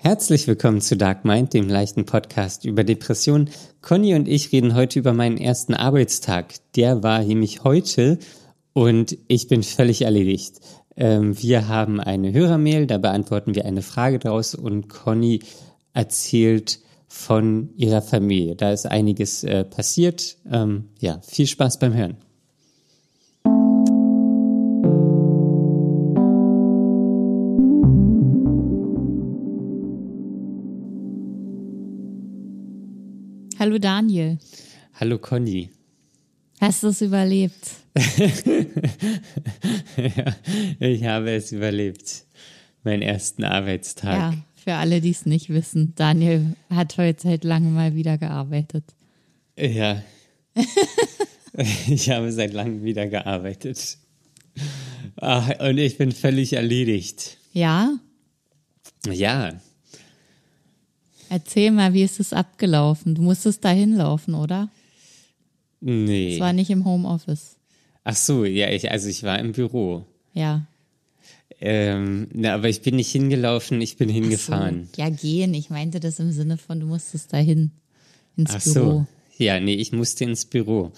Herzlich willkommen zu Dark Mind, dem leichten Podcast über Depressionen. Conny und ich reden heute über meinen ersten Arbeitstag. Der war nämlich heute und ich bin völlig erledigt. Ähm, wir haben eine Hörermail, da beantworten wir eine Frage draus und Conny erzählt von ihrer Familie. Da ist einiges äh, passiert. Ähm, ja, viel Spaß beim Hören. Hallo Daniel. Hallo Conny. Hast du es überlebt? ja, ich habe es überlebt. Meinen ersten Arbeitstag. Ja, für alle, die es nicht wissen. Daniel hat heute seit langem mal wieder gearbeitet. Ja. ich habe seit langem wieder gearbeitet. Ach, und ich bin völlig erledigt. Ja? Ja. Erzähl mal, wie ist es abgelaufen? Du musstest da hinlaufen, oder? Nee. Es war nicht im Homeoffice. Ach so, ja, ich, also ich war im Büro. Ja. Ähm, na, aber ich bin nicht hingelaufen, ich bin hingefahren. So. Ja, gehen. Ich meinte das im Sinne von, du musstest dahin ins Ach Büro. so. Ja, nee, ich musste ins Büro.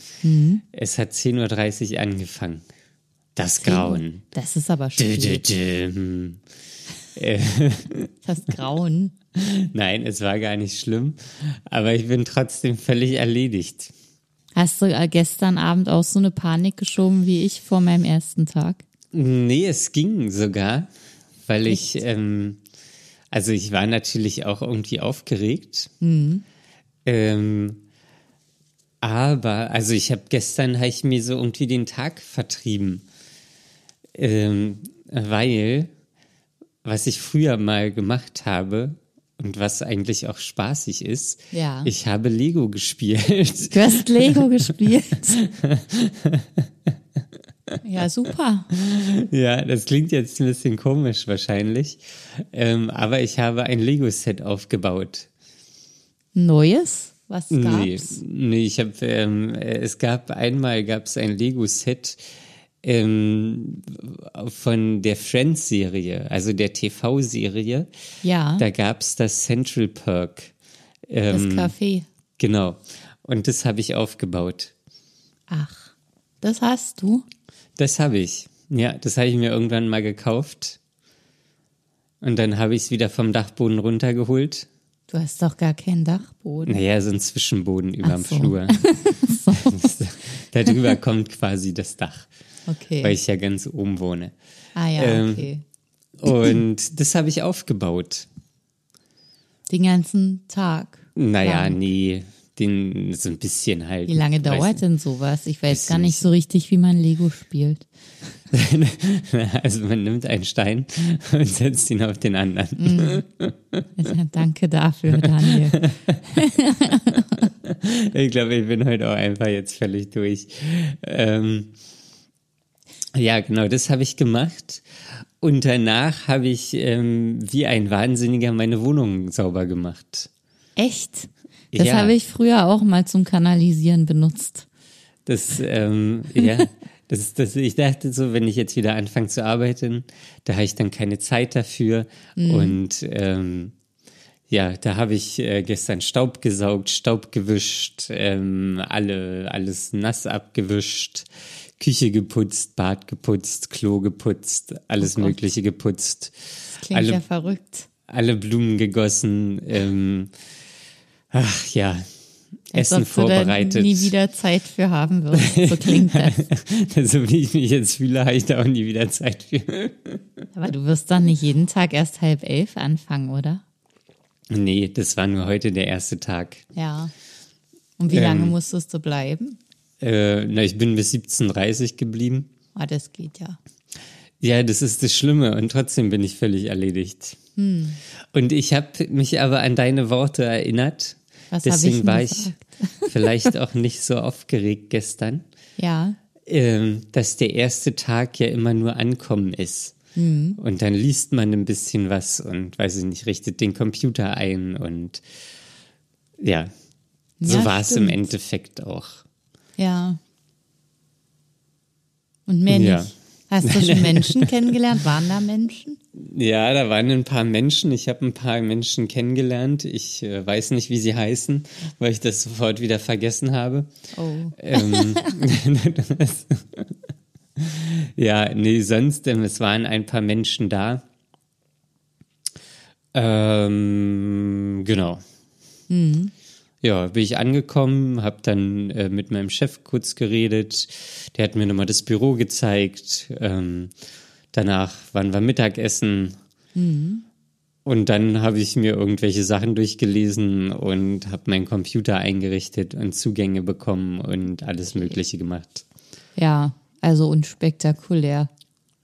Es hat 10.30 Uhr angefangen. Das Grauen. Das ist aber. Äh, Das Grauen. Nein, es war gar nicht schlimm, aber ich bin trotzdem völlig erledigt. Hast du äh, gestern Abend auch so eine Panik geschoben wie ich vor meinem ersten Tag? Nee, es ging sogar, weil ich, ähm, also ich war natürlich auch irgendwie aufgeregt. Ähm, aber, also ich habe gestern, habe ich mir so irgendwie den Tag vertrieben. Ähm, weil, was ich früher mal gemacht habe und was eigentlich auch spaßig ist, Ja. ich habe Lego gespielt. Du hast Lego gespielt. Ja, super. Ja, das klingt jetzt ein bisschen komisch wahrscheinlich, ähm, aber ich habe ein Lego-Set aufgebaut. Neues? Was Nee, gab's? nee, ich habe, ähm, äh, es gab einmal gab es ein Lego-Set ähm, von der Friends-Serie, also der TV-Serie. Ja, Da gab es das Central Perk. das Ähm, Café. genau. Und das habe ich aufgebaut. Ach, das hast du? Das habe ich. Ja, das habe ich mir irgendwann mal gekauft. Und dann habe ich es wieder vom Dachboden runtergeholt. Du hast doch gar keinen Dachboden. Naja, so ein Zwischenboden überm so. Flur. Darüber kommt quasi das Dach, Okay. weil ich ja ganz oben wohne. ah ja, ähm, okay. Und das habe ich aufgebaut. Den ganzen Tag. Naja, Lang. nee, den so ein bisschen halt. Wie lange dauert denn sowas? Ich weiß gar nicht nicht. so richtig, wie man Lego spielt. Also man nimmt einen Stein und setzt ihn auf den anderen. Ja, danke dafür, Daniel. Ich glaube, ich bin heute auch einfach jetzt völlig durch. Ähm, ja, genau, das habe ich gemacht. Und danach habe ich ähm, wie ein Wahnsinniger meine Wohnung sauber gemacht. Echt? Das Ja. habe ich früher auch mal zum Kanalisieren benutzt. Das, ähm, ja, das, das, ich dachte so, wenn ich jetzt wieder anfange zu arbeiten, da habe ich dann keine Zeit dafür. Und ähm, ja, da habe ich äh, gestern Staub gesaugt, Staub gewischt, ähm, alle, alles nass abgewischt, Küche geputzt, Bad geputzt, Klo geputzt, alles Gott. Mögliche geputzt, Das klingt Alle- ja verrückt. alle Blumen gegossen, ähm, ach ja, Als Essen ob du da vorbereitet. nie wieder Zeit für haben wirst. So klingt das. so wie ich mich jetzt fühle, habe ich da auch nie wieder Zeit für. Aber du wirst doch nicht jeden Tag erst halb elf anfangen, oder? Nee, das war nur heute der erste Tag. Ja. Und wie Ähm. lange musstest du bleiben? Äh, na, ich bin bis 17.30 geblieben. Ah, das geht ja. Ja, das ist das Schlimme und trotzdem bin ich völlig erledigt. Hm. Und ich habe mich aber an deine Worte erinnert. Was ich Deswegen denn war gesagt? ich vielleicht auch nicht so aufgeregt gestern, Ja. ähm, dass der erste Tag ja immer nur Ankommen ist. Hm. Und dann liest man ein bisschen was und weiß ich nicht, richtet den Computer ein und ja, so Ja, war es im. Endeffekt auch. Ja. Und mehr Ja. nicht. Hast du schon Menschen kennengelernt? Waren da Menschen? Ja, da waren ein paar Menschen. Ich habe ein paar Menschen kennengelernt. Ich äh, weiß nicht, wie sie heißen, weil ich das sofort wieder vergessen habe. Oh. Ähm, ja, nee, sonst, ähm, es waren ein paar Menschen da. Ähm, genau. Mhm. Ja, bin ich angekommen, habe dann äh, mit meinem Chef kurz geredet. Der hat mir nochmal das Büro gezeigt. Ähm, danach waren wir Mittagessen. Und dann habe ich mir irgendwelche Sachen durchgelesen und habe meinen Computer eingerichtet und Zugänge bekommen und alles Mögliche gemacht. Ja, also unspektakulär.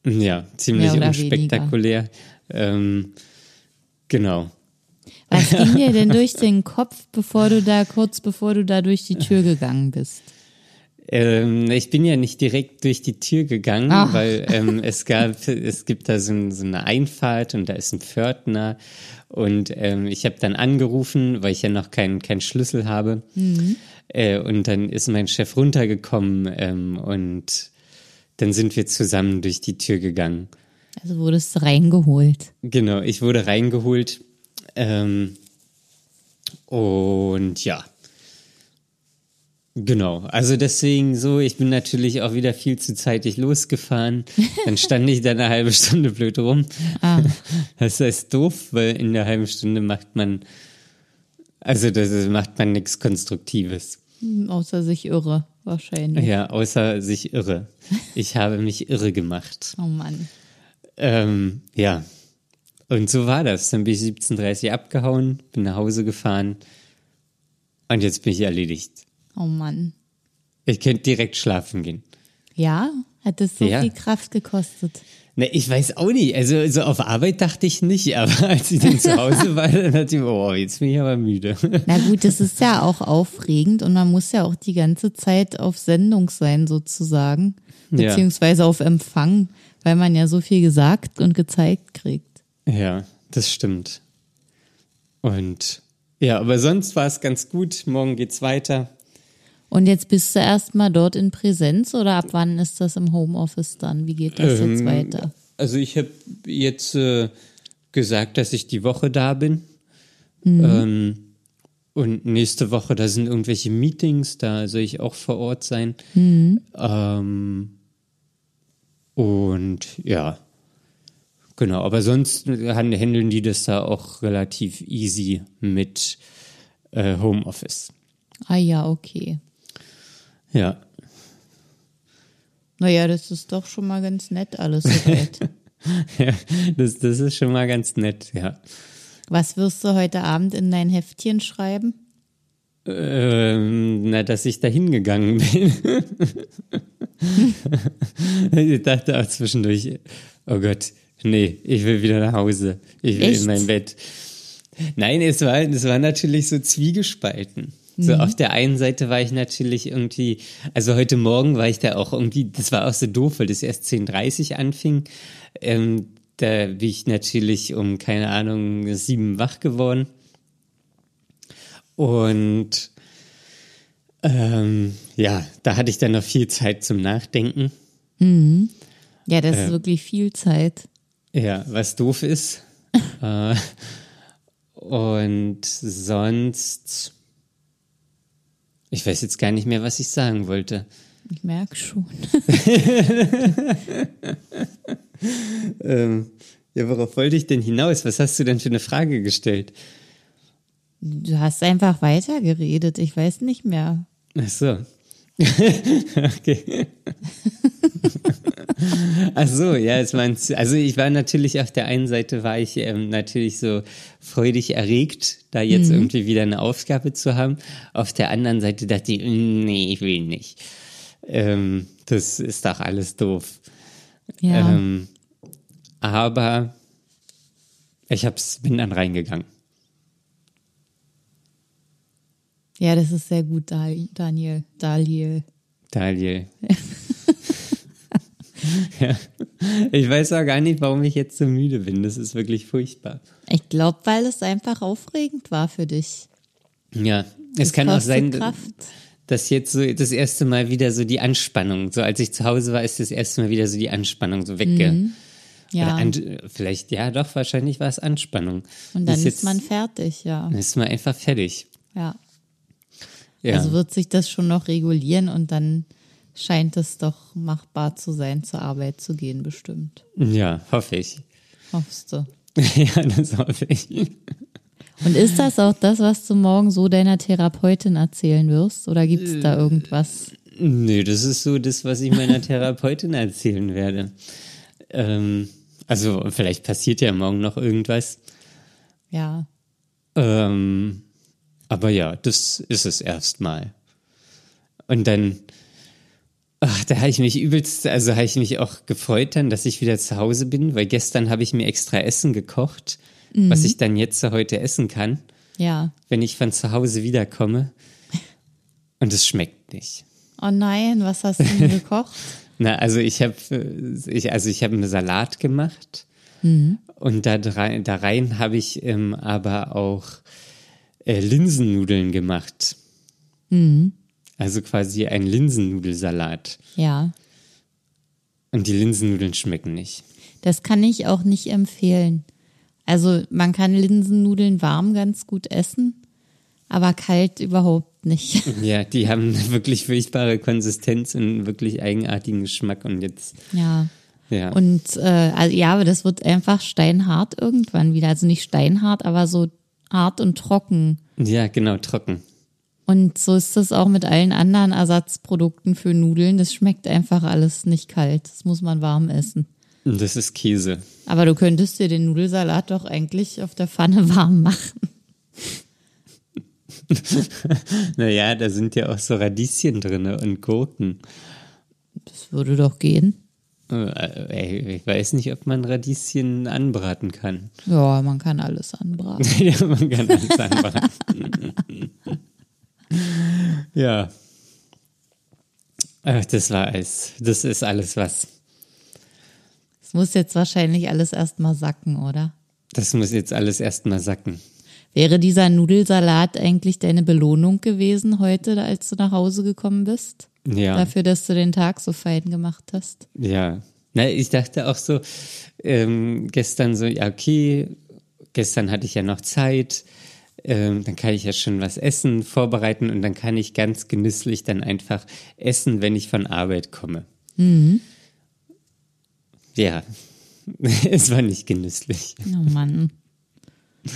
Ja, ziemlich unspektakulär. Ähm, genau. Was ging dir denn durch den Kopf, bevor du da, kurz bevor du da durch die Tür gegangen bist? Ähm, ich bin ja nicht direkt durch die Tür gegangen, Ach. weil ähm, es gab, es gibt da so, so eine Einfahrt und da ist ein Pförtner und ähm, ich habe dann angerufen, weil ich ja noch keinen keinen Schlüssel habe äh, und dann ist mein Chef runtergekommen ähm, und dann sind wir zusammen durch die Tür gegangen. Also wurdest du reingeholt. Genau, ich wurde reingeholt ähm, und ja. Genau, also deswegen so, ich bin natürlich auch wieder viel zu zeitig losgefahren. Dann stand ich da eine halbe Stunde blöd rum. Ah. Das ist doof, weil in der halben Stunde macht man, also das ist, macht man nichts Konstruktives. Hm, Außer sich irre, wahrscheinlich. Ja, außer sich irre. Ich habe mich irre gemacht. Oh Mann. Ähm, ja. Und so war das. Dann bin ich 17.30 Uhr abgehauen, bin nach Hause gefahren und jetzt bin ich erledigt. Oh Mann. Ich könnte direkt schlafen gehen. Ja? Hat das so Ja. viel Kraft gekostet? Ne, ich weiß auch nicht. Also so auf Arbeit dachte ich nicht, aber als ich dann zu Hause war, dann dachte ich, oh, jetzt bin ich aber müde. Na gut, das ist ja auch aufregend und man muss ja auch die ganze Zeit auf Sendung sein, sozusagen. Ja. Beziehungsweise auf Empfang, weil man ja so viel gesagt und gezeigt kriegt. Ja, das stimmt. Und ja, aber sonst war es ganz gut. Morgen geht's weiter. Und jetzt bist du erstmal dort in Präsenz oder ab wann ist das im Homeoffice dann? Wie geht das jetzt Ähm, weiter? Also ich habe jetzt äh, gesagt, dass ich die Woche da bin. Ähm, und nächste Woche, da sind irgendwelche Meetings, da soll ich auch vor Ort sein. Ähm, und ja, genau. Aber sonst han- handeln die das da auch relativ easy mit äh, Homeoffice. Ah ja, okay. Ja. Naja, das ist doch schon mal ganz nett alles ja das, das ist schon mal ganz nett, ja. Was wirst du heute Abend in dein Heftchen schreiben? Ähm, na, dass ich da hingegangen bin. ich dachte auch zwischendurch, oh Gott, nee, ich will wieder nach Hause. Ich will Echt? in mein Bett. Nein, es war, es war natürlich so zwiegespalten. So Mhm. auf der einen Seite war ich natürlich irgendwie, also heute Morgen war ich da auch irgendwie, das war auch so doof, weil das erst 10.30 anfing. Ähm, da bin ich natürlich um, keine Ahnung, sieben wach geworden. Und ähm, ja, da hatte ich dann noch viel Zeit zum Nachdenken. Ja, das ist wirklich viel Zeit. Ja, was doof ist. äh, und sonst, ich weiß jetzt gar nicht mehr, was ich sagen wollte. Ich merke schon. Ähm, ja, worauf wollte ich denn hinaus? Was hast du denn für eine Frage gestellt? Du hast einfach weitergeredet. Ich weiß nicht mehr. Ach so. okay. Ach so, ja, es war also ich war natürlich auf der einen Seite war ich ähm, natürlich so freudig erregt, da jetzt irgendwie wieder eine Aufgabe zu haben. Auf der anderen Seite dachte ich, nee, ich will nicht. Ähm, das ist doch alles doof. Ja. Ähm, aber ich hab's, bin dann reingegangen. ja, das ist sehr gut, Daniel. Daniel. Daniel. ja. Ich weiß auch gar nicht, warum ich jetzt so müde bin. Das ist wirklich furchtbar. Ich glaube, weil es einfach aufregend war für dich. Ja, es Das kann auch sein, Kraft. dass jetzt so das erste Mal wieder so die Anspannung, so als ich zu Hause war, ist das erste Mal wieder so die Anspannung so wegge. Mhm. Ja. An, vielleicht, ja doch, wahrscheinlich war es Anspannung. Und dann ist, jetzt, man fertig, ja. Dann ist man einfach fertig. Ja. Ja. Also wird sich das schon noch regulieren und dann scheint es doch machbar zu sein, zur Arbeit zu gehen, bestimmt. ja, hoffe ich. Hoffst du. ja, das hoffe ich. Und ist das auch das, was du morgen so deiner Therapeutin erzählen wirst? Oder gibt es da irgendwas? Nö, das ist so das, was ich meiner Therapeutin erzählen werde. Ähm, also vielleicht passiert ja morgen noch irgendwas. Ja. Ähm, aber ja, das ist es erstmal. Und dann, ach, da habe ich mich übelst, also habe ich mich auch gefreut dann, dass ich wieder zu Hause bin, weil gestern habe ich mir extra Essen gekocht, was ich dann jetzt heute essen kann, Ja. wenn ich von zu Hause wiederkomme. Und es schmeckt nicht. Oh nein, was hast du denn gekocht? Na, also ich habe, ich, also ich habe einen Salat gemacht und da, rein, da rein habe ich ähm, aber auch äh, Linsennudeln gemacht. Also quasi ein Linsennudelsalat. Ja. Und die Linsennudeln schmecken nicht. Das kann ich auch nicht empfehlen. Also man kann Linsennudeln warm ganz gut essen, aber kalt überhaupt nicht. Ja, die haben eine wirklich furchtbare Konsistenz und einen wirklich eigenartigen Geschmack und jetzt, Ja. ja. Und äh, also, ja, aber das wird einfach steinhart irgendwann wieder. Also nicht steinhart, aber so hart und trocken. ja, genau, trocken. Und so ist das auch mit allen anderen Ersatzprodukten für Nudeln. Das schmeckt einfach alles nicht kalt. Das muss man warm essen. Das ist Käse. Aber du könntest dir den Nudelsalat doch eigentlich auf der Pfanne warm machen. Naja, da sind ja auch so Radieschen drin und Gurken. Das würde doch gehen. Äh, Ich weiß nicht, ob man Radieschen anbraten kann. Ja, man kann alles anbraten. ja, man kann alles anbraten. Ja. Ach, das war alles. Das ist alles was. Es muss jetzt wahrscheinlich alles erstmal sacken, oder? Das muss jetzt alles erstmal sacken. Wäre dieser Nudelsalat eigentlich deine Belohnung gewesen heute, als du nach Hause gekommen bist? Ja. Dafür, dass du den Tag so fein gemacht hast? Ja. Na, ich dachte auch so, ähm, gestern so, ja, okay, gestern hatte ich ja noch Zeit, ähm, dann kann ich ja schon was essen, vorbereiten und dann kann ich ganz genüsslich dann einfach essen, wenn ich von Arbeit komme. Ja, es war nicht genüsslich. Oh Mann.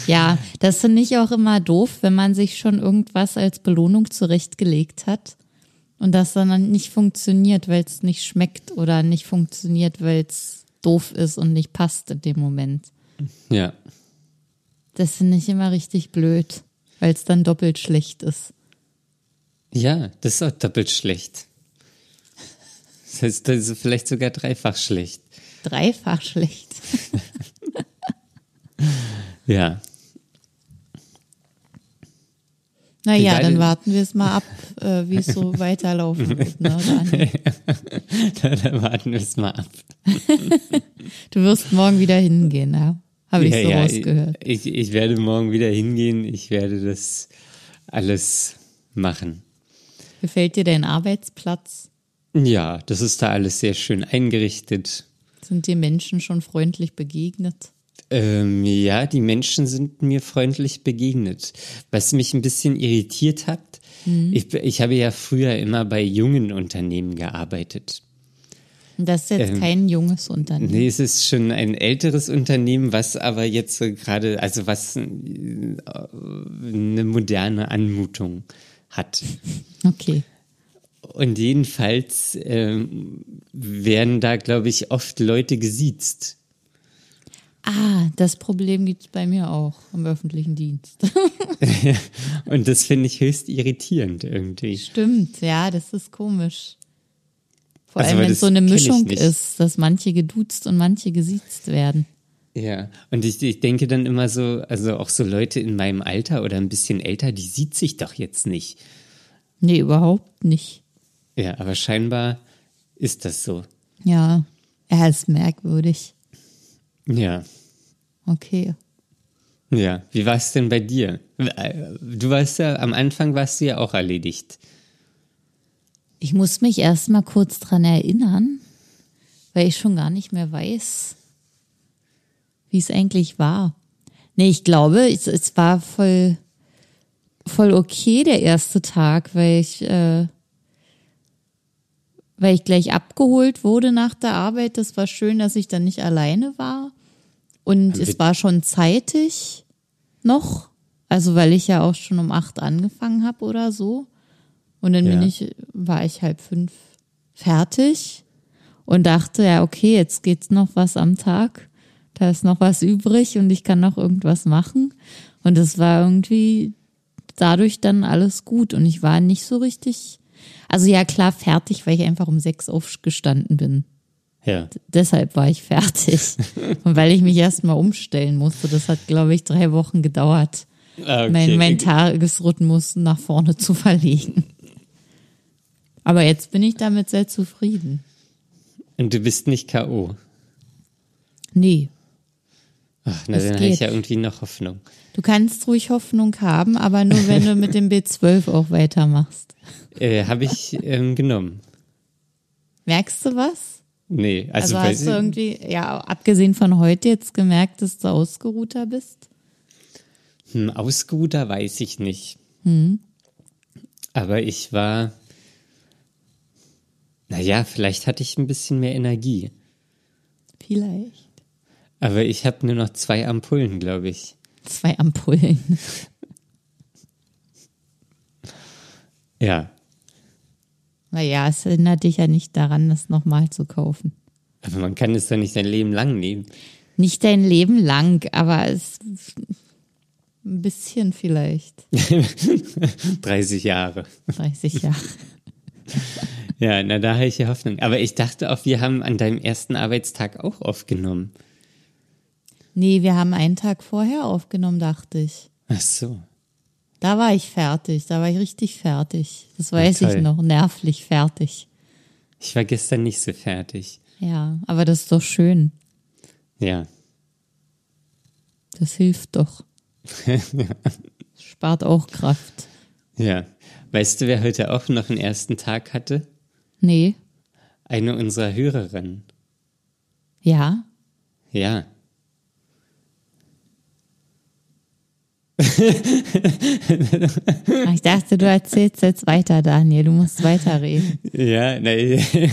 Ja, das finde ich auch immer doof, wenn man sich schon irgendwas als Belohnung zurechtgelegt hat und das dann nicht funktioniert, weil es nicht schmeckt oder nicht funktioniert, weil es doof ist und nicht passt in dem Moment. Ja, Das finde ich immer richtig blöd, weil es dann doppelt schlecht ist. ja, das ist auch doppelt schlecht. Das heißt, das ist vielleicht sogar dreifach schlecht. Dreifach schlecht. Ja, Naja, dann warten wir es mal ab, äh, wie es so weiterlaufen wird. Ne, Daniel? da, da warten wir es mal ab. Du wirst morgen wieder hingehen, ja? Habe ich ja, so ja, rausgehört. Ich, ich werde morgen wieder hingehen. Ich werde das alles machen. Gefällt dir dein Arbeitsplatz? Ja, das ist da alles sehr schön eingerichtet. Sind dir Menschen schon freundlich begegnet? Ähm, ja, die Menschen sind mir freundlich begegnet. Was mich ein bisschen irritiert hat, ich, ich habe ja früher immer bei jungen Unternehmen gearbeitet. Das ist jetzt Ähm, kein junges Unternehmen. Nee, es ist schon ein älteres Unternehmen, was aber jetzt gerade, also was äh, eine moderne Anmutung hat. Okay. Und jedenfalls ähm, werden da, glaube ich, oft Leute gesiezt. Ah, das Problem gibt es bei mir auch im öffentlichen Dienst. Und das finde ich höchst irritierend irgendwie. Stimmt, ja, das ist komisch. Vor Also, allem, wenn es so eine Mischung ist, dass manche geduzt und manche gesiezt werden. Ja, und ich, ich denke dann immer so, also auch so Leute in meinem Alter oder ein bisschen älter, die sieht sich doch jetzt nicht. Nee, überhaupt nicht. Ja, aber scheinbar ist das so. Ja, er ist merkwürdig. Ja. Okay. Ja, wie war es denn bei dir? Du warst ja, am Anfang warst du ja auch erledigt. Ich muss mich erst mal kurz dran erinnern, weil ich schon gar nicht mehr weiß, wie es eigentlich war. Nee, ich glaube, es, es war voll, voll okay der erste Tag, weil ich, äh, weil ich gleich abgeholt wurde nach der Arbeit. Das war schön, dass ich dann nicht alleine war. Und es war schon zeitig noch. Also weil ich ja auch schon um acht angefangen habe oder so. Und dann Ja. bin ich, war ich halb fünf fertig und dachte, ja, okay, jetzt geht's noch was am Tag. Da ist noch was übrig und ich kann noch irgendwas machen. Und es war irgendwie dadurch dann alles gut. Und ich war nicht so richtig, also ja klar, fertig, weil ich einfach um sechs aufgestanden bin. Ja. Deshalb war ich fertig. und weil ich mich erst mal umstellen musste. Das hat, glaube ich, drei Wochen gedauert, Ah, okay. mein, mein Tagesrhythmus nach vorne zu verlegen. Aber jetzt bin ich damit sehr zufrieden. Und du bist nicht K.O. Nee, Ach, na, Das dann habe ich ja irgendwie noch Hoffnung. du kannst ruhig Hoffnung haben, aber nur wenn du mit dem B12 auch weitermachst. Äh, habe ich ähm, genommen. Merkst du was? Nee, also, Also, hast du irgendwie, ja, abgesehen von heute jetzt gemerkt, dass du ausgeruhter bist? Hm, ausgeruhter weiß ich nicht. Hm. Aber ich war, naja, vielleicht hatte ich ein bisschen mehr Energie. Vielleicht. Aber ich habe nur noch zwei Ampullen, glaube ich. Zwei Ampullen. Ja, Naja, es erinnert dich ja nicht daran, das nochmal zu kaufen. aber man kann es doch nicht sein Leben lang nehmen. Nicht dein Leben lang, aber es ein bisschen vielleicht. 30 Jahre. 30 Jahre. Ja, na, da habe ich ja Hoffnung. Aber ich dachte auch, wir haben an deinem ersten Arbeitstag auch aufgenommen. Nee, wir haben einen Tag vorher aufgenommen, dachte ich. Ach so. Da war ich fertig, da war ich richtig fertig. Das weiß ich toll. noch, nervlich fertig. Ich war gestern nicht so fertig. Ja, aber das ist doch schön. Ja. Das hilft doch. Spart auch Kraft. Ja. Weißt du, wer heute auch noch einen ersten Tag hatte? Nee, Eine unserer Hörerinnen. ja. Ja. Ich dachte, du erzählst jetzt weiter, Daniel. Du musst weiterreden. Ja, nein.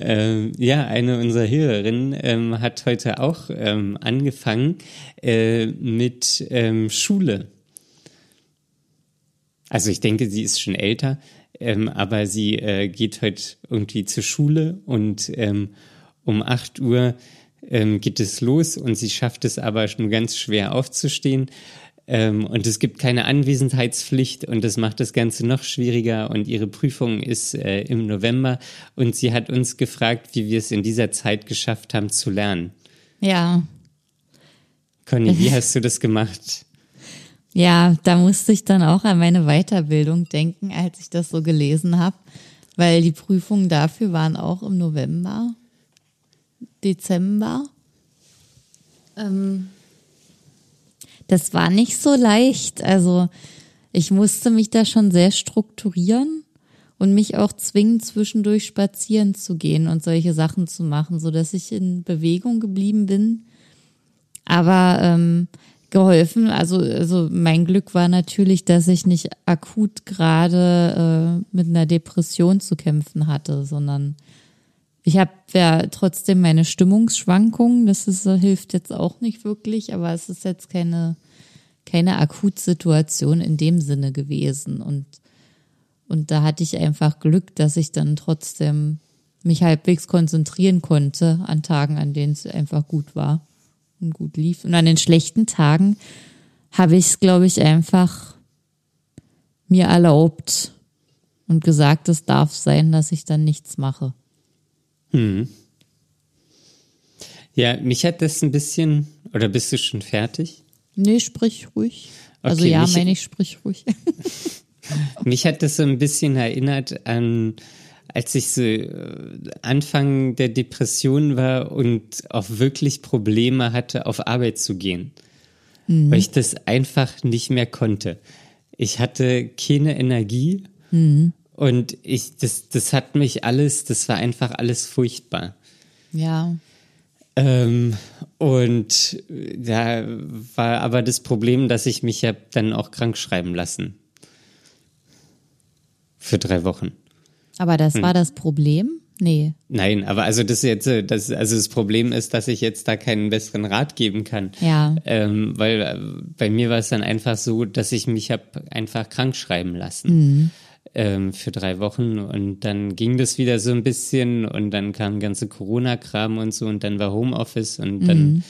ähm, ja, eine unserer Hörerinnen ähm, hat heute auch ähm, angefangen äh, mit ähm, Schule. Also ich denke, sie ist schon älter, ähm, aber sie äh, geht heute irgendwie zur Schule und ähm, um 8 Uhr ähm, geht es los und sie schafft es aber nur ganz schwer aufzustehen. Ähm, und es gibt keine Anwesenheitspflicht und das macht das Ganze noch schwieriger und ihre Prüfung ist äh, im November und sie hat uns gefragt, wie wir es in dieser Zeit geschafft haben zu lernen. Ja, Conny, wie hast du das gemacht? Ja, da musste ich dann auch an meine Weiterbildung denken, als ich das so gelesen habe, weil die Prüfungen dafür waren auch im November, Dezember. Ähm, das war nicht so leicht. Also ich musste mich da schon sehr strukturieren und mich auch zwingen, zwischendurch spazieren zu gehen und solche Sachen zu machen, so dass ich in Bewegung geblieben bin. Aber ähm, geholfen, also, also mein Glück war natürlich, dass ich nicht akut gerade äh, mit einer Depression zu kämpfen hatte, sondern ich habe ja trotzdem meine Stimmungsschwankungen. Das ist, äh, hilft jetzt auch nicht wirklich, aber es ist jetzt keine, keine Akutsituation in dem Sinne gewesen. Und, und da hatte ich einfach Glück, dass ich dann trotzdem mich halbwegs konzentrieren konnte an Tagen, an denen es einfach gut war und gut lief. Und an den schlechten Tagen habe ich es, glaube ich, einfach mir erlaubt und gesagt, es darf sein, dass ich dann nichts mache. Ja, mich hat das ein bisschen, oder bist du schon fertig? Nee, sprich ruhig. Also Okay, ja, mich- meine ich, sprich ruhig. Mich hat das so ein bisschen erinnert an, als ich so äh, Anfang der Depression war und auch wirklich Probleme hatte, auf Arbeit zu gehen. Weil ich das einfach nicht mehr konnte. Ich hatte keine Energie Und ich, das, das hat mich alles, das war einfach alles furchtbar. Ja. Ähm, und da war aber das Problem, dass ich mich ja dann auch krank schreiben lassen. Für drei Wochen. Aber das war das Problem? Nee. Nein, aber also das jetzt, äh, das, also das Problem ist, dass ich jetzt da keinen besseren Rat geben kann. Ja. Ähm, weil äh, bei mir war es dann einfach so, dass ich mich habe einfach krank schreiben lassen. Ähm, für drei Wochen und dann ging das wieder so ein bisschen und dann kam ganze Corona-Kram und so und dann war Homeoffice und dann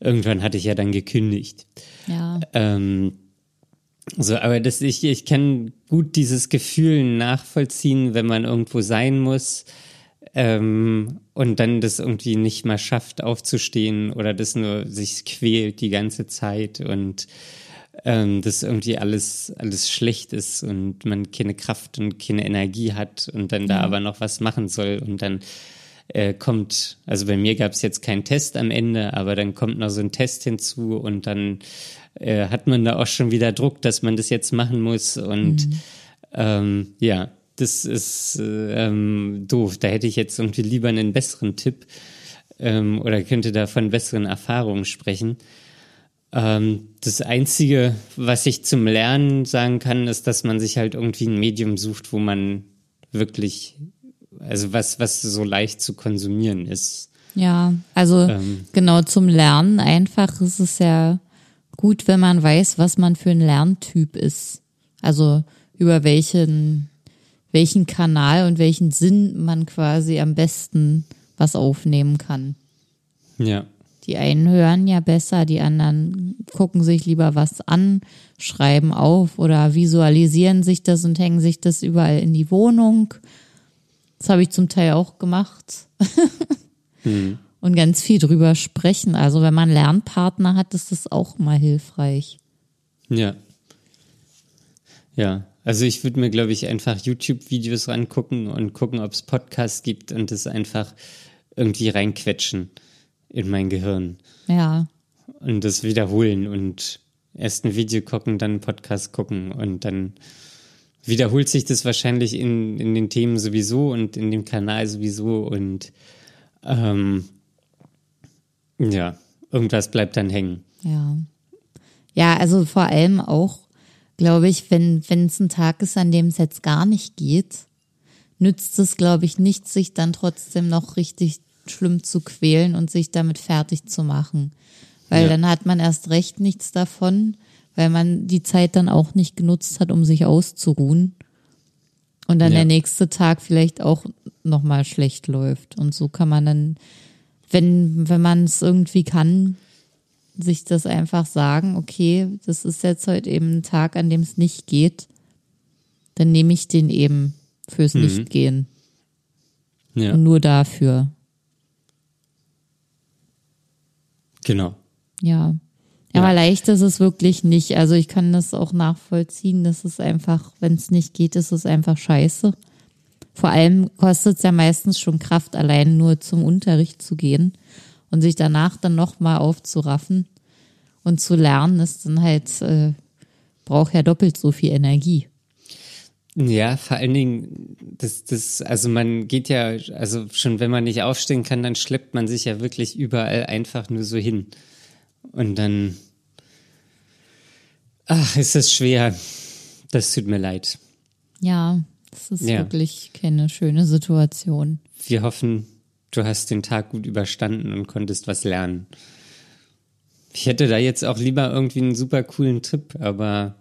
irgendwann hatte ich ja dann gekündigt. Ja. Ähm, so, aber das, ich, ich kann gut dieses Gefühl nachvollziehen, wenn man irgendwo sein muss ähm, und dann das irgendwie nicht mal schafft, aufzustehen oder das nur sich quält die ganze Zeit und ähm, das irgendwie alles, alles schlecht ist und man keine Kraft und keine Energie hat und dann da aber noch was machen soll und dann äh, kommt, also bei mir gab es jetzt keinen Test am Ende, aber dann kommt noch so ein Test hinzu und dann äh, hat man da auch schon wieder Druck, dass man das jetzt machen muss und ähm, ja, das ist äh, ähm, doof. Da hätte ich jetzt irgendwie lieber einen besseren Tipp ähm, oder könnte da von besseren Erfahrungen sprechen. Ähm, das Einzige, was ich zum Lernen sagen kann, ist, dass man sich halt irgendwie ein Medium sucht, wo man wirklich, also was, was so leicht zu konsumieren ist. Ja, also Ähm. genau zum Lernen einfach ist es ja gut, wenn man weiß, was man für ein Lerntyp ist. Also über welchen, welchen Kanal und welchen Sinn man quasi am besten was aufnehmen kann. Ja. Die einen hören ja besser, die anderen gucken sich lieber was an, schreiben auf oder visualisieren sich das und hängen sich das überall in die Wohnung. Das habe ich zum Teil auch gemacht. Und ganz viel drüber sprechen. Also wenn man Lernpartner hat, ist das auch mal hilfreich. Ja. Ja. Also ich würde mir, glaube ich, einfach YouTube-Videos rangucken und gucken, ob es Podcasts gibt und das einfach irgendwie reinquetschen in mein Gehirn. Ja, und das wiederholen und erst ein Video gucken, dann einen Podcast gucken und dann wiederholt sich das wahrscheinlich in, in den Themen sowieso und in dem Kanal sowieso und ähm, ja, irgendwas bleibt dann hängen. ja. Ja, also vor allem auch, glaube ich, wenn wenn es ein Tag ist, an dem es jetzt gar nicht geht, nützt es, glaube ich, nicht, sich dann trotzdem noch richtig schlimm zu quälen und sich damit fertig zu machen. Weil Ja. dann hat man erst recht nichts davon, weil man die Zeit dann auch nicht genutzt hat, um sich auszuruhen. Und dann Ja. der nächste Tag vielleicht auch nochmal schlecht läuft. Und so kann man dann, wenn, wenn man es irgendwie kann, sich das einfach sagen, okay, das ist jetzt heute eben ein Tag, an dem es nicht geht, dann nehme ich den eben fürs Nichtgehen. Ja, Und nur dafür. genau. Ja. Ja. Aber leicht ist es wirklich nicht. Also ich kann das auch nachvollziehen. Das ist einfach, wenn es nicht geht, ist es einfach scheiße. Vor allem kostet es ja meistens schon Kraft, allein nur zum Unterricht zu gehen und sich danach dann nochmal aufzuraffen und zu lernen, ist dann halt, äh, braucht ja doppelt so viel Energie. Ja, vor allen Dingen, das, das, also man geht ja, also schon wenn man nicht aufstehen kann, dann schleppt man sich ja wirklich überall einfach nur so hin. Und dann, ach, ist das schwer. Das tut mir leid. Ja, das ist Ja. wirklich keine schöne Situation. Wir hoffen, du hast den Tag gut überstanden und konntest was lernen. Ich hätte da jetzt auch lieber irgendwie einen super coolen Tipp, aber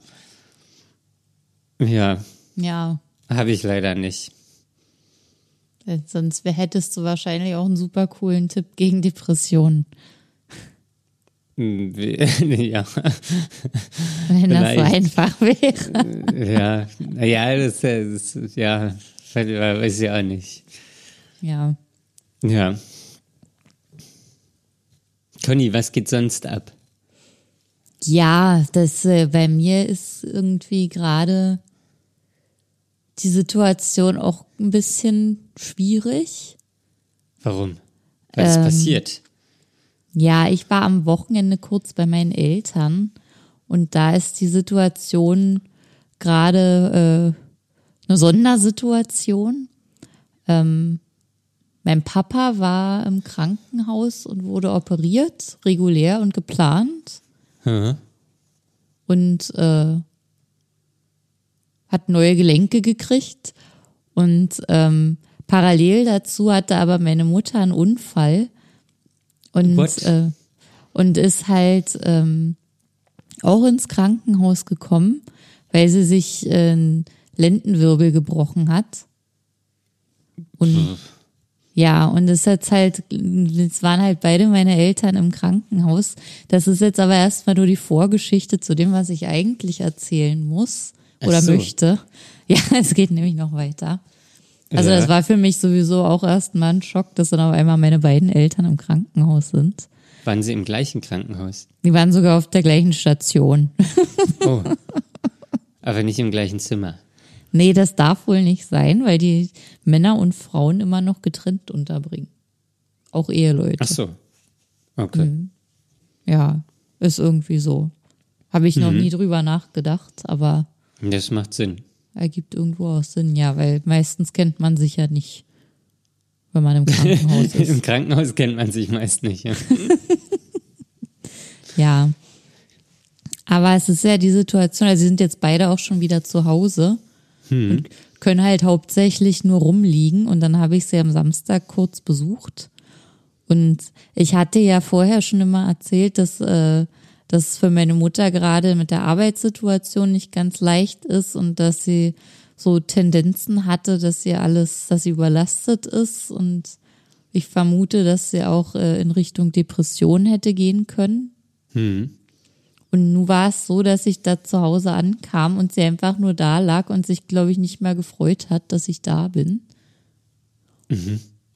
ja, Ja, habe ich leider nicht. Denn Sonst hättest du wahrscheinlich auch einen super coolen Tipp gegen Depressionen. Hm, ja, Wenn das so einfach wäre. ja, ja, das, das ist, ja, weiß ich auch nicht. Ja. Ja. Conny, was geht sonst ab? Ja, das äh, bei mir ist irgendwie gerade die Situation auch ein bisschen schwierig. Warum? Was Ähm, passiert? Ja, ich war am Wochenende kurz bei meinen Eltern und da ist die Situation gerade äh, eine Sondersituation. Ähm, mein Papa war im Krankenhaus und wurde operiert, regulär und geplant. Mhm. Und äh, hat neue Gelenke gekriegt. Und ähm, parallel dazu hatte aber meine Mutter einen Unfall. Und, äh, und ist halt ähm, auch ins Krankenhaus gekommen, weil sie sich äh, einen Lendenwirbel gebrochen Und ja, und es hat halt, es waren halt beide meine Eltern im Krankenhaus. Das ist jetzt aber erstmal nur die Vorgeschichte zu dem, was ich eigentlich erzählen muss oder so. möchte. Ja, es geht nämlich noch weiter. Also Ja. das war für mich sowieso auch erstmal ein Schock, dass dann auf einmal meine beiden Eltern im Krankenhaus sind. Waren sie im gleichen Krankenhaus? Die waren sogar auf der gleichen Station. Oh. Aber nicht im gleichen Zimmer. nee, das darf wohl nicht sein, weil die Männer und Frauen immer noch getrennt unterbringen. Auch Eheleute. Ach so. Okay. Mhm. Ja, ist irgendwie so. Habe ich noch Mhm. nie drüber nachgedacht, aber Das macht Sinn. Ergibt irgendwo auch Sinn, ja, weil meistens kennt man sich ja nicht, wenn man im Krankenhaus ist. Im Krankenhaus kennt man sich meist nicht. Ja. Ja. Aber es ist ja die Situation, also sie sind jetzt beide auch schon wieder zu Hause und können halt hauptsächlich nur rumliegen und dann habe ich sie am Samstag kurz besucht. Und ich hatte ja vorher schon immer erzählt, dass äh, das für meine Mutter gerade mit der Arbeitssituation nicht ganz leicht ist und dass sie so Tendenzen hatte, dass sie alles, dass sie überlastet ist und ich vermute, dass sie auch äh, in Richtung Depression hätte gehen können. Und nun war es so, dass ich da zu Hause ankam und sie einfach nur da lag und sich, glaube ich, nicht mehr gefreut hat, dass ich da bin.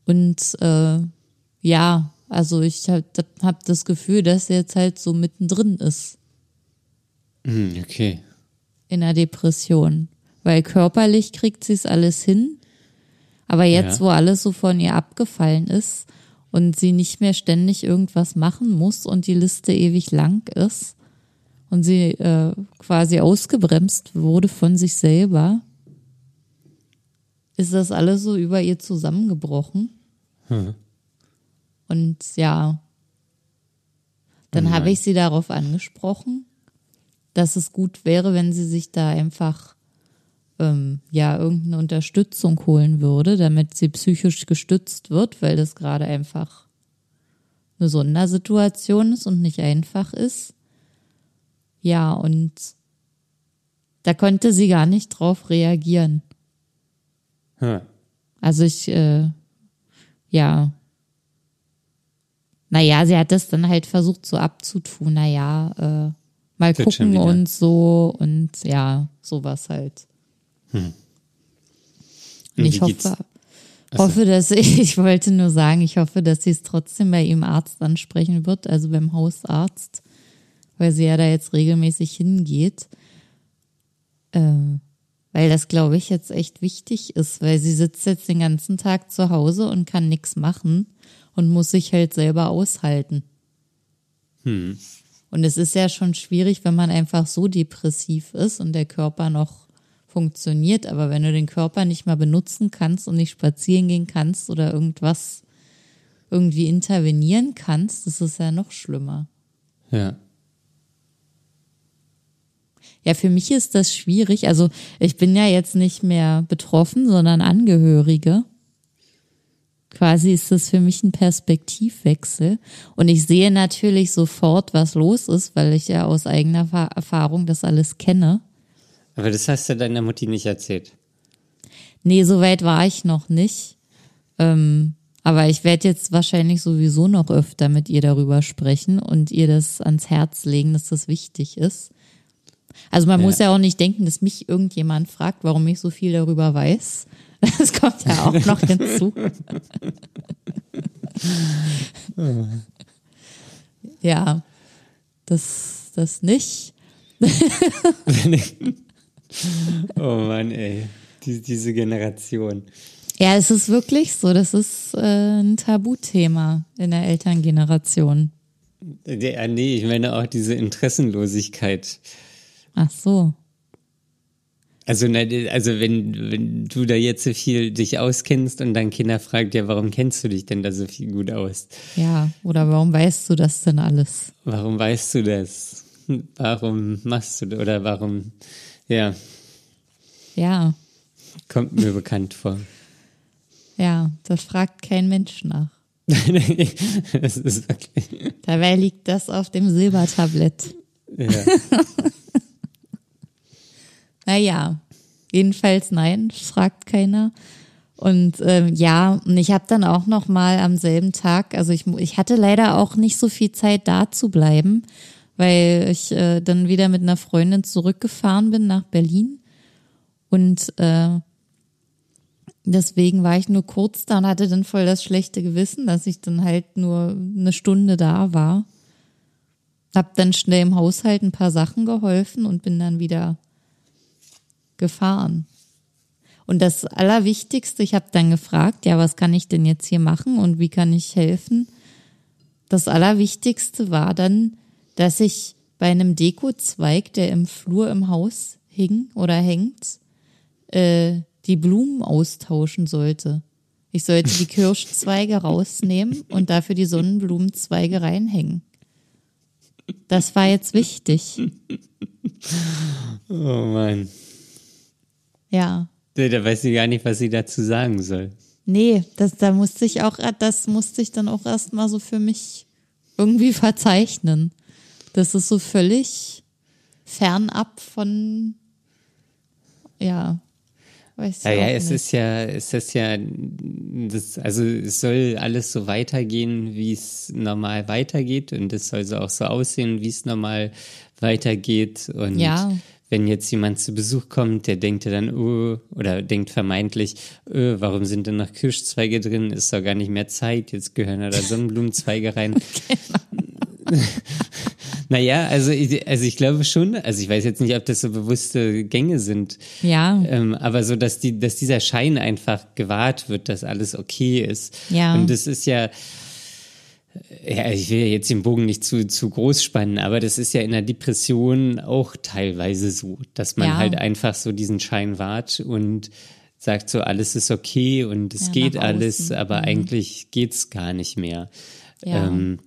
Und äh, ja, also ich habe hab das Gefühl, dass sie jetzt halt so mittendrin ist Hm, okay. in der Depression. Weil körperlich kriegt sie es alles hin. Aber jetzt, Ja. wo alles so von ihr abgefallen ist und sie nicht mehr ständig irgendwas machen muss und die Liste ewig lang ist und sie äh, quasi ausgebremst wurde von sich selber, ist das alles so über ihr zusammengebrochen. Und ja, dann habe ich sie darauf angesprochen, dass es gut wäre, wenn sie sich da einfach ähm, ja irgendeine Unterstützung holen würde, damit sie psychisch gestützt wird, weil das gerade einfach eine Sondersituation ist und nicht einfach ist. Ja, und da konnte sie gar nicht drauf reagieren. Hm. Also ich, äh, ja. Naja, sie hat das dann halt versucht so abzutun, naja, äh, mal Wird gucken und so und ja, sowas halt. Und Und ich geht's- hoffe, hoffe, dass ich, ich wollte nur sagen, ich hoffe, dass sie es trotzdem bei ihrem Arzt ansprechen wird, also beim Hausarzt, weil sie ja da jetzt regelmäßig hingeht. Äh, weil das, glaube ich, jetzt echt wichtig ist, weil sie sitzt jetzt den ganzen Tag zu Hause und kann nichts machen und muss sich halt selber aushalten. Und es ist ja schon schwierig, wenn man einfach so depressiv ist und der Körper noch funktioniert, aber wenn du den Körper nicht mal benutzen kannst und nicht spazieren gehen kannst oder irgendwas irgendwie intervenieren kannst, das ist ja noch schlimmer. Ja. Ja, für mich ist das schwierig. Also ich bin ja jetzt nicht mehr betroffen, sondern Angehörige. Quasi ist das für mich ein Perspektivwechsel. Und ich sehe natürlich sofort, was los ist, weil ich ja aus eigener Fa- Erfahrung das alles kenne. Aber das hast du deiner Mutti nicht erzählt. Nee, so weit war ich noch nicht. Ähm, aber ich werde jetzt wahrscheinlich sowieso noch öfter mit ihr darüber sprechen und ihr das ans Herz legen, dass das wichtig ist. Also man Ja. muss ja auch nicht denken, dass mich irgendjemand fragt, warum ich so viel darüber weiß. Das kommt ja auch noch hinzu. ja, das, das nicht. Oh Mann, ey. Die, diese Generation. Ja, es ist wirklich so. Das ist äh, ein Tabuthema in der Elterngeneration. Der, nee, ich meine auch diese Interessenlosigkeit. Ach so. Also, also wenn, wenn du da jetzt so viel dich auskennst und dann Kinder fragt, ja, warum kennst du dich denn da so viel gut aus? Ja, oder warum weißt du das denn alles? Warum weißt du das? Warum machst du oder warum, ja. Ja. Kommt mir bekannt vor. Ja, das fragt kein Mensch nach. das ist wirklich. Dabei liegt das auf dem Silbertablett. Ja. naja, jedenfalls nein, fragt keiner. Und ähm, ja, und ich habe dann auch noch mal am selben Tag, also ich, ich hatte leider auch nicht so viel Zeit da zu bleiben, weil ich äh, dann wieder mit einer Freundin zurückgefahren bin nach Berlin und äh, deswegen war ich nur kurz da und hatte dann voll das schlechte Gewissen, dass ich dann halt nur eine Stunde da war. Hab dann schnell im Haushalt ein paar Sachen geholfen und bin dann wieder gefahren. Und das Allerwichtigste, ich habe dann gefragt, ja, was kann ich denn jetzt hier machen und wie kann ich helfen? Das Allerwichtigste war dann, dass ich bei einem Dekozweig, der im Flur im Haus hing oder hängt, äh, die Blumen austauschen sollte. Ich sollte die Kirschzweige rausnehmen und dafür die Sonnenblumenzweige reinhängen. Das war jetzt wichtig. Oh Mann. Ja. Da weiß sie gar nicht, was sie dazu sagen soll. Nee, das, da musste ich auch, das musste ich dann auch erstmal so für mich irgendwie verzeichnen. Das ist so völlig fernab von, ja, Weiß ja, ja, es nicht. ist ja, es ist ja, das, also es soll alles so weitergehen, wie es normal weitergeht und es soll so auch so aussehen, wie es normal weitergeht und ja. Wenn jetzt jemand zu Besuch kommt, der denkt ja dann, oh, oder denkt vermeintlich, oh, warum sind denn noch Kirschzweige drin? Ist doch gar nicht mehr Zeit, jetzt gehören da Sonnenblumenzweige rein. Naja, also ich, also ich glaube schon, also ich weiß jetzt nicht, ob das so bewusste Gänge sind. Ja. Ähm, aber so, dass die, dass dieser Schein einfach gewahrt wird, dass alles okay ist. Ja. Und das ist ja, ja, ich will ja jetzt den Bogen nicht zu, zu groß spannen, aber das ist ja in der Depression auch teilweise so, dass man ja. halt einfach so diesen Schein wahrt und sagt so, alles ist okay und es ja, geht alles, aber mhm. eigentlich geht's gar nicht mehr. Ja. Ähm,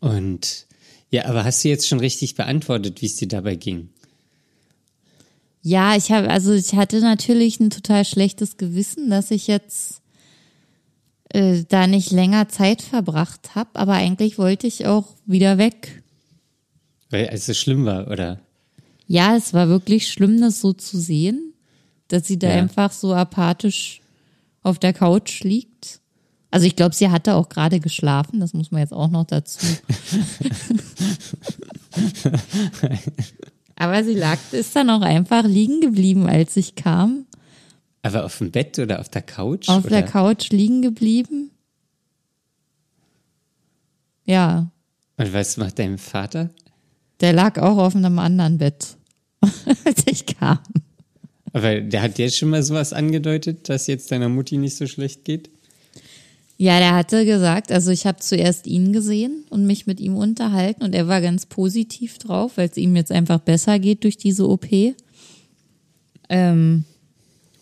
und ja, aber hast du jetzt schon richtig beantwortet, wie es dir dabei ging? Ja, ich habe, also ich hatte natürlich ein total schlechtes Gewissen, dass ich jetzt äh, da nicht länger Zeit verbracht habe, aber eigentlich wollte ich auch wieder weg. Weil es so schlimm war, oder? Ja, es war wirklich schlimm, das so zu sehen, dass sie da ja. einfach so apathisch auf der Couch liegt. Also ich glaube, sie hatte auch gerade geschlafen, das muss man jetzt auch noch dazu. Aber sie lag, ist dann auch einfach liegen geblieben, als ich kam. Aber auf dem Bett oder auf der Couch? Auf oder? der Couch liegen geblieben. Ja. Und was macht dein Vater? Der lag auch auf einem anderen Bett, als ich kam. Aber der hat jetzt schon mal sowas angedeutet, dass jetzt deiner Mutti nicht so schlecht geht? Ja, der hatte gesagt, also ich habe zuerst ihn gesehen und mich mit ihm unterhalten und er war ganz positiv drauf, weil es ihm jetzt einfach besser geht durch diese OP. Ähm,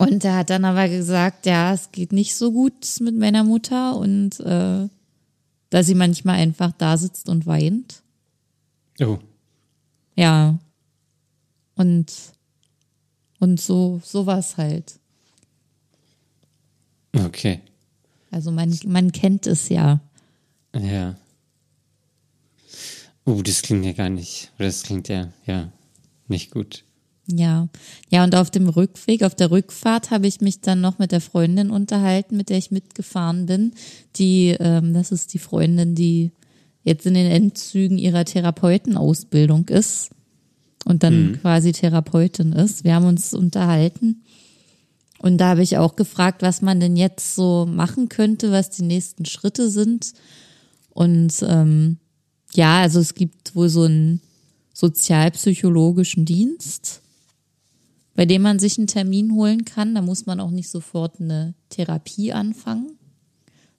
und er hat dann aber gesagt, ja, es geht nicht so gut mit meiner Mutter und äh, dass sie manchmal einfach da sitzt und weint. Oh. Ja. Und, und so, sowas halt. Okay. Also man, man kennt es ja. Ja. Oh, das klingt ja gar nicht, das klingt ja, ja, nicht gut. Ja, ja, und auf dem Rückweg, auf der Rückfahrt habe ich mich dann noch mit der Freundin unterhalten, mit der ich mitgefahren bin. Die, ähm, das ist die Freundin, die jetzt in den Endzügen ihrer Therapeutenausbildung ist und dann mhm. quasi Therapeutin ist. Wir haben uns unterhalten und da habe ich auch gefragt, was man denn jetzt so machen könnte, was die nächsten Schritte sind. Und ähm, ja, also es gibt wohl so einen sozialpsychologischen Dienst, bei dem man sich einen Termin holen kann. Da muss man auch nicht sofort eine Therapie anfangen,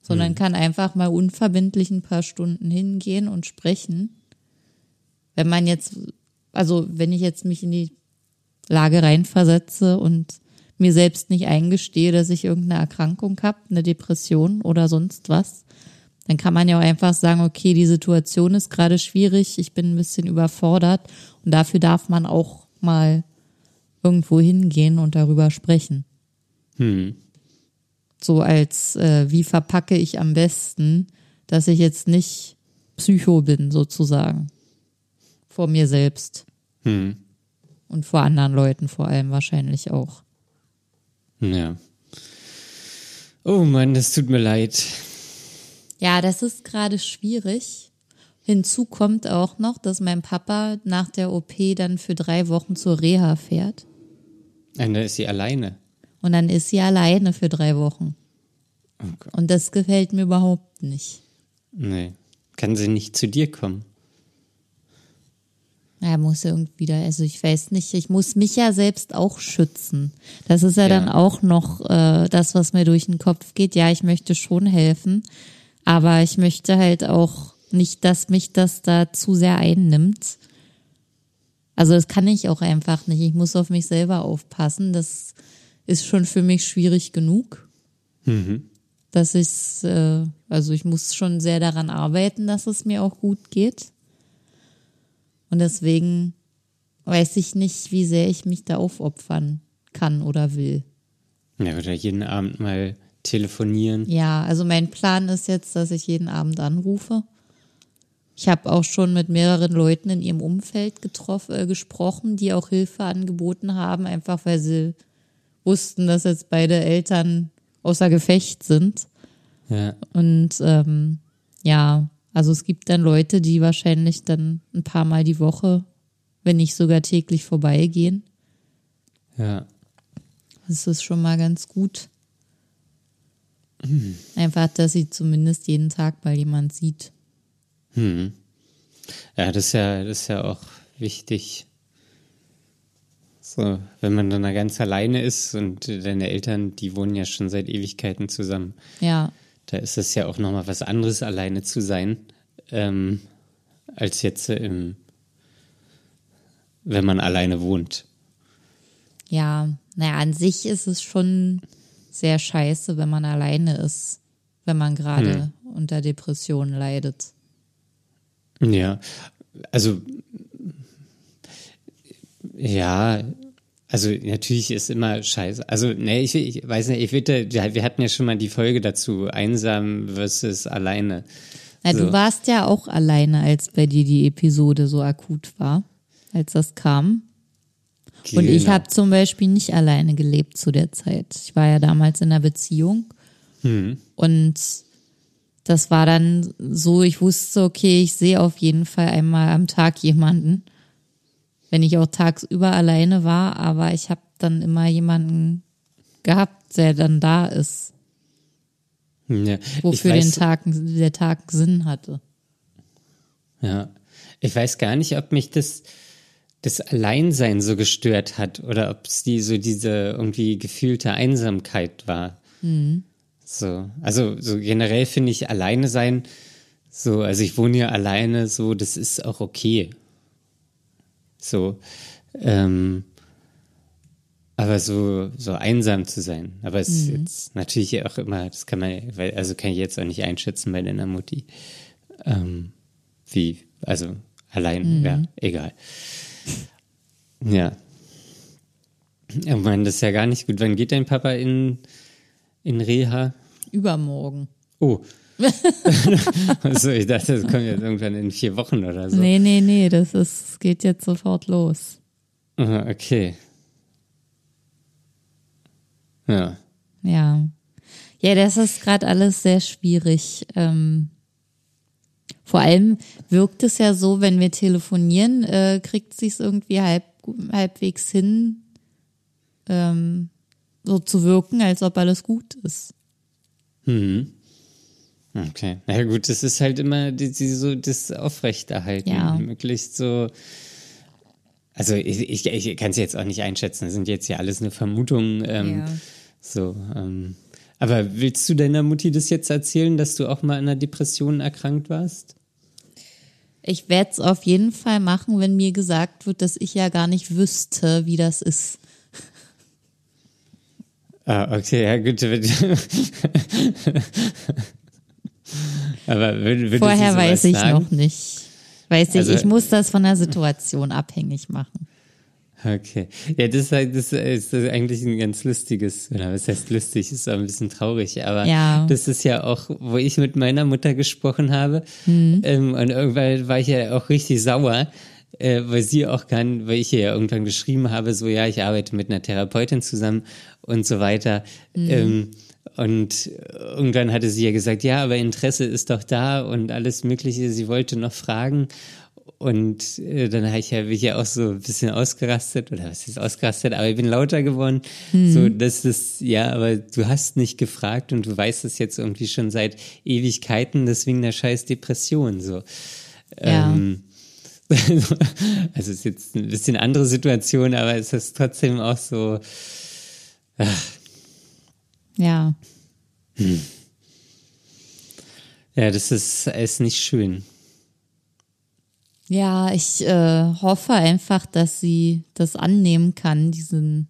sondern hm. kann einfach mal unverbindlich ein paar Stunden hingehen und sprechen. Wenn man jetzt, also wenn ich jetzt mich in die Lage reinversetze und mir selbst nicht eingestehe, dass ich irgendeine Erkrankung habe, eine Depression oder sonst was, dann kann man ja auch einfach sagen, okay, die Situation ist gerade schwierig, ich bin ein bisschen überfordert und dafür darf man auch mal irgendwo hingehen und darüber sprechen. Hm. So als, äh, wie verpacke ich am besten, dass ich jetzt nicht Psycho bin, sozusagen. Vor mir selbst. Hm. Und vor anderen Leuten vor allem wahrscheinlich auch. Ja. Oh Mann, das tut mir leid. Ja, das ist gerade schwierig. Hinzu kommt auch noch, dass mein Papa nach der OP dann für drei Wochen zur Reha fährt. Und dann ist sie alleine. Und dann ist sie alleine für drei Wochen. Oh Gott. Und das gefällt mir überhaupt nicht. Nee. Kann sie nicht zu dir kommen? Er muss irgendwie da, also ich weiß nicht, ich muss mich ja selbst auch schützen. Das ist ja, dann Ja. auch noch äh, das, was mir durch den Kopf geht. Ja, ich möchte schon helfen, aber ich möchte halt auch nicht, dass mich das da zu sehr einnimmt. Also das kann ich auch einfach nicht. Ich muss auf mich selber aufpassen. Das ist schon für mich schwierig genug. Dass ich, äh, also ich muss schon sehr daran arbeiten, dass es mir auch gut geht. Und deswegen weiß ich nicht, wie sehr ich mich da aufopfern kann oder will. Ja, oder jeden Abend mal telefonieren. Ja, also mein Plan ist jetzt, dass ich jeden Abend anrufe. Ich habe auch schon mit mehreren Leuten in ihrem Umfeld getroffen, äh, gesprochen, die auch Hilfe angeboten haben, einfach weil sie wussten, dass jetzt beide Eltern außer Gefecht sind. Ja. Und ähm, ja, also es gibt dann Leute, die wahrscheinlich dann ein paar Mal die Woche, wenn nicht sogar täglich vorbeigehen. Ja. Das ist schon mal ganz gut. Einfach, dass sie zumindest jeden Tag mal jemand sieht. Hm. Ja, das ist ja, das ist ja auch wichtig. So, wenn man dann da ganz alleine ist und deine Eltern, die wohnen ja schon seit Ewigkeiten zusammen. Ja, Da ist es ja auch nochmal was anderes, alleine zu sein, ähm, als jetzt im, wenn man alleine wohnt. ja. Naja, an sich ist es schon sehr scheiße, wenn man alleine ist, wenn man gerade unter Depressionen leidet. Ja, also ja, also natürlich ist immer scheiße. Also, nee, ich, ich weiß nicht, ich würde, wir hatten ja schon mal die Folge dazu, einsam versus alleine. Na, So. du warst ja auch alleine, als bei dir die Episode so akut war, als das kam. Und ich Genau. habe zum Beispiel nicht alleine gelebt zu der Zeit. Ich war ja damals in einer Beziehung und das war dann so, ich wusste, okay, ich sehe auf jeden Fall einmal am Tag jemanden, wenn ich auch tagsüber alleine war, aber ich habe dann immer jemanden gehabt, der dann da ist, Ja, ich wofür weiß, den Tag, der Tag Sinn hatte. Ja, ich weiß gar nicht, ob mich das, das Alleinsein so gestört hat oder ob es die so diese irgendwie gefühlte Einsamkeit war. So, also so generell finde ich alleine sein so, also ich wohne ja alleine, so das ist auch okay. So, ähm, aber so so einsam zu sein, aber es ist jetzt natürlich auch immer, das kann man, weil also kann ich jetzt auch nicht einschätzen bei deiner Mutti. Ähm, wie, also allein, ja, egal. Ja. Ich meine, das ist ja gar nicht gut. Wann geht dein Papa in, in Reha? Übermorgen. Oh. also ich dachte, das kommt jetzt irgendwann in vier Wochen oder so. Nee, nee, nee, das ist, geht jetzt sofort los. Aha, Okay. Ja. Ja. Ja, das ist gerade alles sehr schwierig. Ähm, vor allem wirkt es ja so, wenn wir telefonieren, äh, kriegt sich's irgendwie halb, halbwegs hin, ähm, so zu wirken, als ob alles gut ist. Mhm. Okay. Na ja, gut, das ist halt immer die, die, so das Aufrechterhalten. Ja. Möglichst so. Also ich, ich, ich kann es jetzt auch nicht einschätzen. Das sind jetzt ja alles nur Vermutungen. Ähm, Ja. So. Ähm, aber willst du deiner Mutti das jetzt erzählen, dass du auch mal an einer Depression erkrankt warst? Ich werde es auf jeden Fall machen, wenn mir gesagt wird, dass ich ja gar nicht wüsste, wie das ist. Ah, okay, ja gut. Aber würd, Vorher weiß ich sagen? noch nicht. Weiß ich, Also- ich muss das von der Situation abhängig machen. Okay. Ja, das ist, das ist eigentlich ein ganz lustiges, oder was heißt lustig, ist auch ein bisschen traurig, aber Ja. das ist ja auch, wo ich mit meiner Mutter gesprochen habe, ähm, und irgendwann war ich ja auch richtig sauer, äh, weil sie auch kann, weil ich ihr ja irgendwann geschrieben habe, so ja, ich arbeite mit einer Therapeutin zusammen und so weiter. Ähm, und irgendwann hatte sie ja gesagt, ja, aber Interesse ist doch da und alles Mögliche. Sie wollte noch fragen. Und äh, dann habe ich ja, bin ich ja auch so ein bisschen ausgerastet, oder was ist ausgerastet, aber ich bin lauter geworden. So, das ist, ja, aber du hast nicht gefragt und du weißt es jetzt irgendwie schon seit Ewigkeiten, deswegen der scheiß Depression, so. Ja. Ähm, also ist jetzt ein bisschen andere Situation, aber es ist trotzdem auch so, Ja. ja, das ist, ist nicht schön. Ja, ich äh, hoffe einfach, dass sie das annehmen kann, diesen,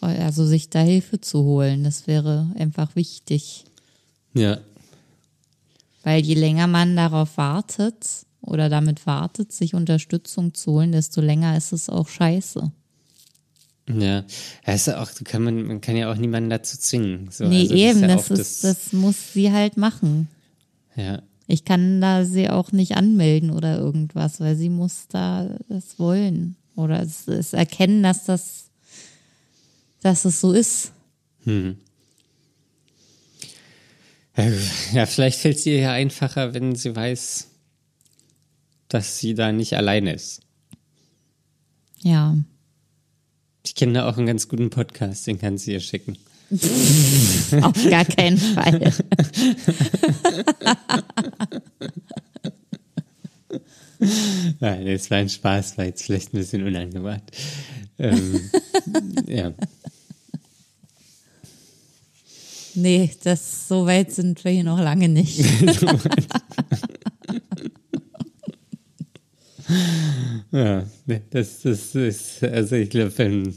also sich da Hilfe zu holen. Das wäre einfach wichtig. Ja, Weil je länger man darauf wartet oder damit wartet, sich Unterstützung zu holen, desto länger ist es auch scheiße. ja. Ja auch, kann man, man kann ja auch niemanden dazu zwingen. So, nee, also eben, ist ja das, ist, das muss sie halt machen. Ja, Ich kann da sie auch nicht anmelden oder irgendwas, weil sie muss da das wollen. Oder es, es erkennen, dass das, dass es so ist. Ja, vielleicht fällt es ihr ja einfacher, wenn sie weiß, dass sie da nicht alleine ist. Ja. Ich kenne da auch einen ganz guten Podcast, den kann sie ihr schicken. Auf gar keinen Fall. Nein, das war ein Spaß, war jetzt vielleicht ein bisschen unangebracht. Ähm, ja. Nee, das, so weit sind wir hier noch lange nicht. Ja, das, das ist, also ich glaube,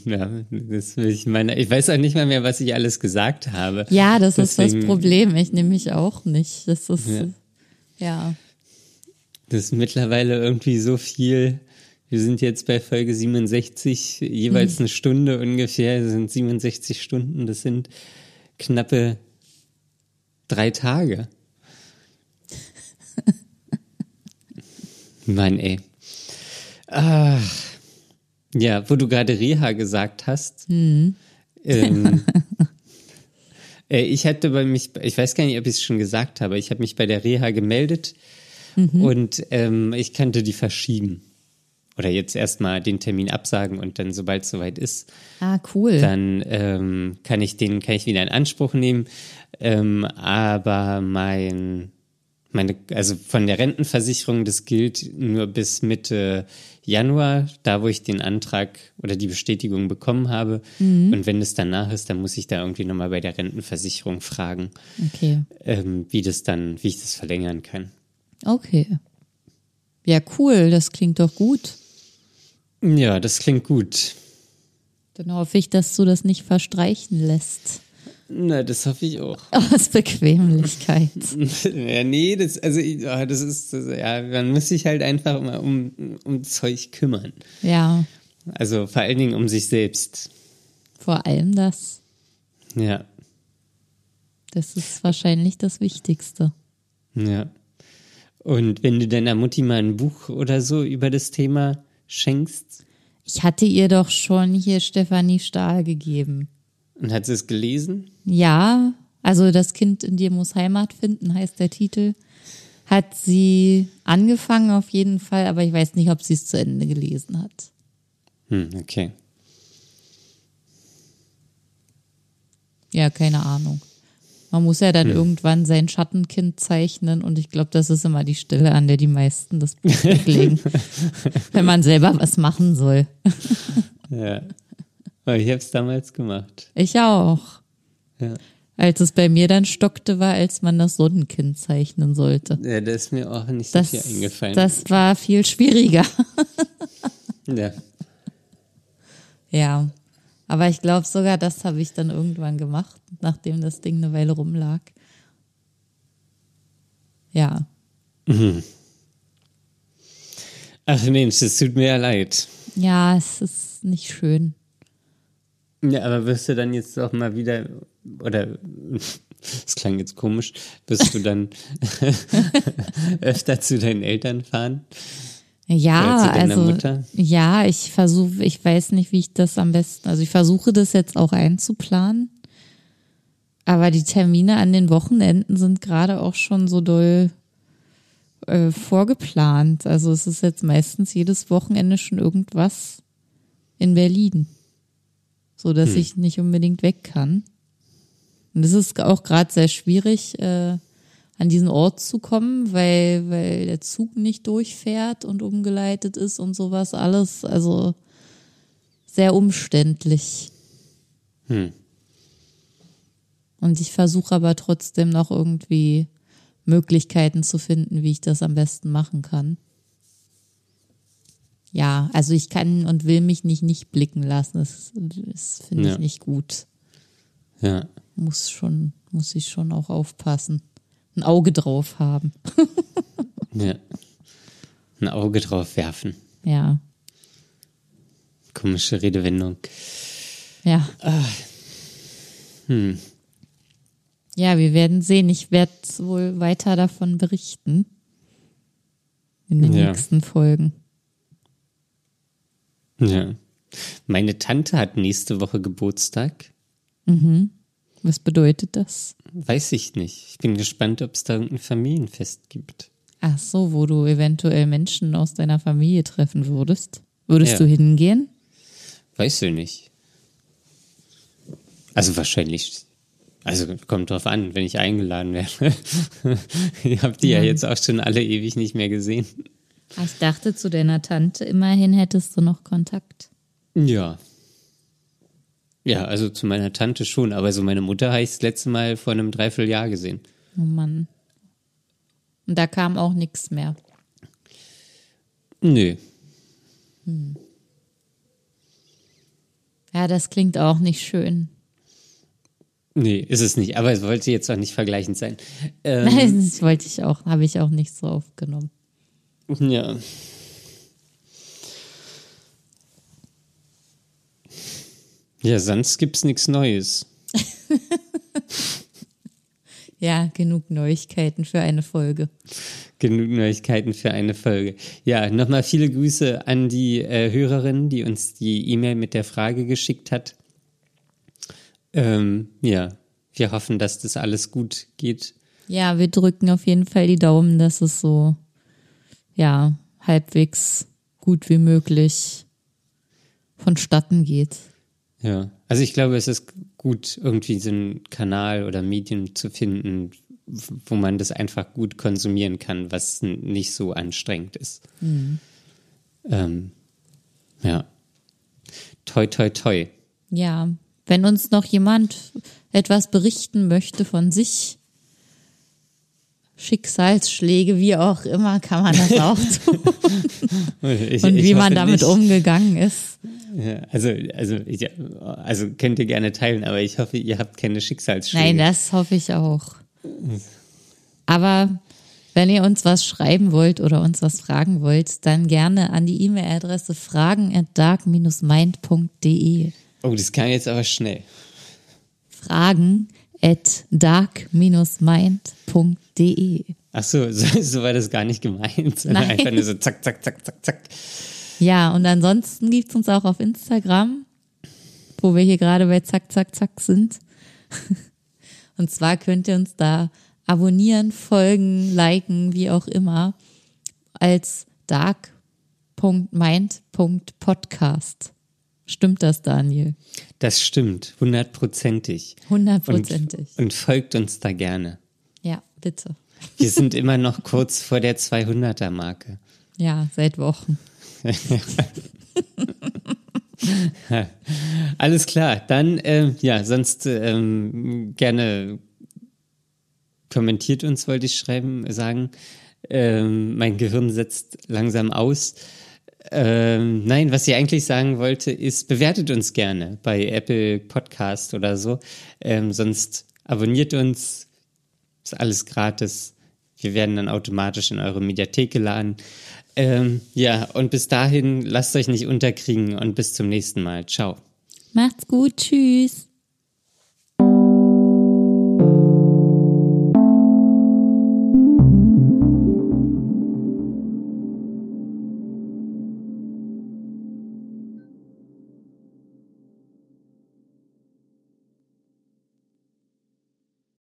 ja, das will ich meine, ich weiß auch nicht mal mehr, was ich alles gesagt habe. Ja, das ist Deswegen- das Problem. Ich nehme mich auch nicht. Das ist, Ja. ja. Das ist mittlerweile irgendwie so viel. Wir sind jetzt bei Folge 67, jeweils eine Stunde ungefähr, das sind 67 Stunden, das sind knappe drei Tage. Mann, ey. Ah, ja, wo du gerade Reha gesagt hast. Ähm, äh, ich hatte bei mich, ich weiß gar nicht, ob ich es schon gesagt habe, ich habe mich bei der Reha gemeldet und ähm, ich könnte die verschieben. Oder jetzt erstmal den Termin absagen und dann, sobald es soweit ist, Ah, cool. dann ähm, kann ich den, kann ich wieder in Anspruch nehmen. Ähm, aber mein, meine, also von der Rentenversicherung, das gilt nur bis Mitte Januar, da wo ich den Antrag oder die Bestätigung bekommen habe. Und wenn es danach ist, dann muss ich da irgendwie nochmal bei der Rentenversicherung fragen, Okay. ähm, wie das dann, wie ich das verlängern kann. Okay. Ja, cool. Das klingt doch gut. Ja, das klingt gut. Dann hoffe ich, dass du das nicht verstreichen lässt. Na, das hoffe ich auch. Aus Bequemlichkeit. ja, nee, das, also, ah, das ist, das, ja, man muss sich halt einfach mal um, um Zeug kümmern. Ja, Also vor allen Dingen um sich selbst. vor allem das. Ja, Das ist wahrscheinlich das Wichtigste. ja. Und wenn du deiner Mutti mal ein Buch oder so über das Thema schenkst Ich hatte ihr doch schon hier Stefanie Stahl gegeben. Und hat sie es gelesen, Ja, also das Kind in dir muss Heimat finden, heißt der Titel. Hat sie angefangen auf jeden Fall, aber ich weiß nicht, ob sie es zu Ende gelesen hat. hm, okay. Ja, keine Ahnung. Man muss ja dann irgendwann sein Schattenkind zeichnen und ich glaube, das ist immer die Stelle, an der die meisten das Buch weglegen. Wenn man selber was machen soll. Ja. Aber ich habe es damals gemacht. Ich auch. Ja. Als es bei mir dann stockte, war, als man das Sonnenkind zeichnen sollte. Ja, da ist mir auch nicht Das, so viel eingefallen. das war viel schwieriger. ja. Ja. Aber ich glaube sogar, das habe ich dann irgendwann gemacht, nachdem das Ding eine Weile rumlag. Ja. Ach Mensch, es tut mir ja leid. Ja, es ist nicht schön. Ja, aber wirst du dann jetzt auch mal wieder, oder, das klang jetzt komisch, wirst du dann öfter zu deinen Eltern fahren? Ja, also Mutter? ja, ich versuche, ich weiß nicht, wie ich das am besten, also ich versuche das jetzt auch einzuplanen. Aber die Termine an den Wochenenden sind gerade auch schon so doll äh, vorgeplant. Also es ist jetzt meistens jedes Wochenende schon irgendwas in Berlin, so dass ich nicht unbedingt weg kann. Und es ist auch gerade sehr schwierig, äh, an diesen Ort zu kommen, weil, weil der Zug nicht durchfährt und umgeleitet ist und sowas alles. Also sehr umständlich. Hm. Und ich versuche aber trotzdem noch irgendwie Möglichkeiten zu finden, wie ich das am besten machen kann. Ja, also ich kann und will mich nicht nicht blicken lassen. Das, das finde ich Ja. nicht gut. Ja. Muss schon, muss ich schon auch aufpassen. Ein Auge drauf haben. Ja. Ein Auge drauf werfen. Ja, Komische Redewendung. ja. Hm. Ja, wir werden sehen. Ich werde wohl weiter davon berichten. In den Ja. nächsten Folgen. Ja. Meine Tante hat nächste Woche Geburtstag. Was bedeutet das? Weiß ich nicht. Ich bin gespannt, ob es da irgendein Familienfest gibt. Ach so, wo du eventuell Menschen aus deiner Familie treffen würdest. Würdest Ja. du hingehen? Weiß ich nicht. Also wahrscheinlich. Also kommt drauf an, wenn ich eingeladen werde. Ihr habt die ja jetzt auch schon alle ewig nicht mehr gesehen. Ah, Ich dachte zu deiner Tante, immerhin hättest du noch Kontakt. Ja. Ja, also zu meiner Tante schon, aber so meine Mutter habe ich das letzte Mal vor einem Dreivierteljahr gesehen. Oh Mann. Und da kam auch nichts mehr. Nö. Ja, das klingt auch nicht schön. Nee, ist es nicht. Aber es wollte jetzt auch nicht vergleichend sein. Ähm, Nein, das wollte ich auch, habe ich auch nicht so aufgenommen. Ja. Ja, sonst gibt's nichts Neues. Ja, genug Neuigkeiten für eine Folge. Genug Neuigkeiten für eine Folge. Ja, nochmal viele Grüße an die äh, Hörerin, die uns die E-Mail mit der Frage geschickt hat. Ähm, ja, wir hoffen, dass das alles gut geht. Ja, wir drücken auf jeden Fall die Daumen, dass es so, ja, halbwegs gut wie möglich vonstatten geht. Ja, also ich glaube, es ist gut, irgendwie so einen Kanal oder Medium zu finden, wo man das einfach gut konsumieren kann, was nicht so anstrengend ist. Ähm, ja. Toi, toi, toi. Ja, wenn uns noch jemand etwas berichten möchte von sich, Schicksalsschläge, wie auch immer, kann man das auch tun. Ich, Und wie man damit nicht. umgegangen ist. Ja, also, also, ich, also könnt ihr gerne teilen, aber ich hoffe, ihr habt keine Schicksalsschläge. Nein, das hoffe ich auch. Aber wenn ihr uns was schreiben wollt oder uns was fragen wollt, dann gerne an die E-Mail-Adresse fragen at dark-mind.de. oh, das kam jetzt aber schnell. Fragen at dark-mind.de. Ach so, so, so war das gar nicht gemeint, Nein. einfach nur so zack, zack, zack, zack, zack. Ja, und ansonsten gibt's uns auch auf Instagram, wo wir hier gerade bei Zack, Zack, Zack sind. Und zwar könnt ihr uns da abonnieren, folgen, liken, wie auch immer, als dark.mind.podcast. Stimmt das, Daniel? Das stimmt, hundertprozentig. Hundertprozentig. Und, und folgt uns da gerne. Ja, bitte. Wir sind immer noch kurz vor der 200er-Marke. Ja, seit Wochen. Alles klar, dann, ähm, ja, sonst ähm, gerne kommentiert uns, wollte ich schreiben, sagen. Ähm, mein Gehirn setzt langsam aus. Ähm, nein, was ich eigentlich sagen wollte, ist, bewertet uns gerne bei Apple Podcast oder so. Ähm, sonst abonniert uns. Ist alles gratis. Wir werden dann automatisch in eure Mediathek geladen. Ähm, ja, und bis dahin lasst euch nicht unterkriegen und bis zum nächsten Mal. Ciao. Macht's gut. Tschüss.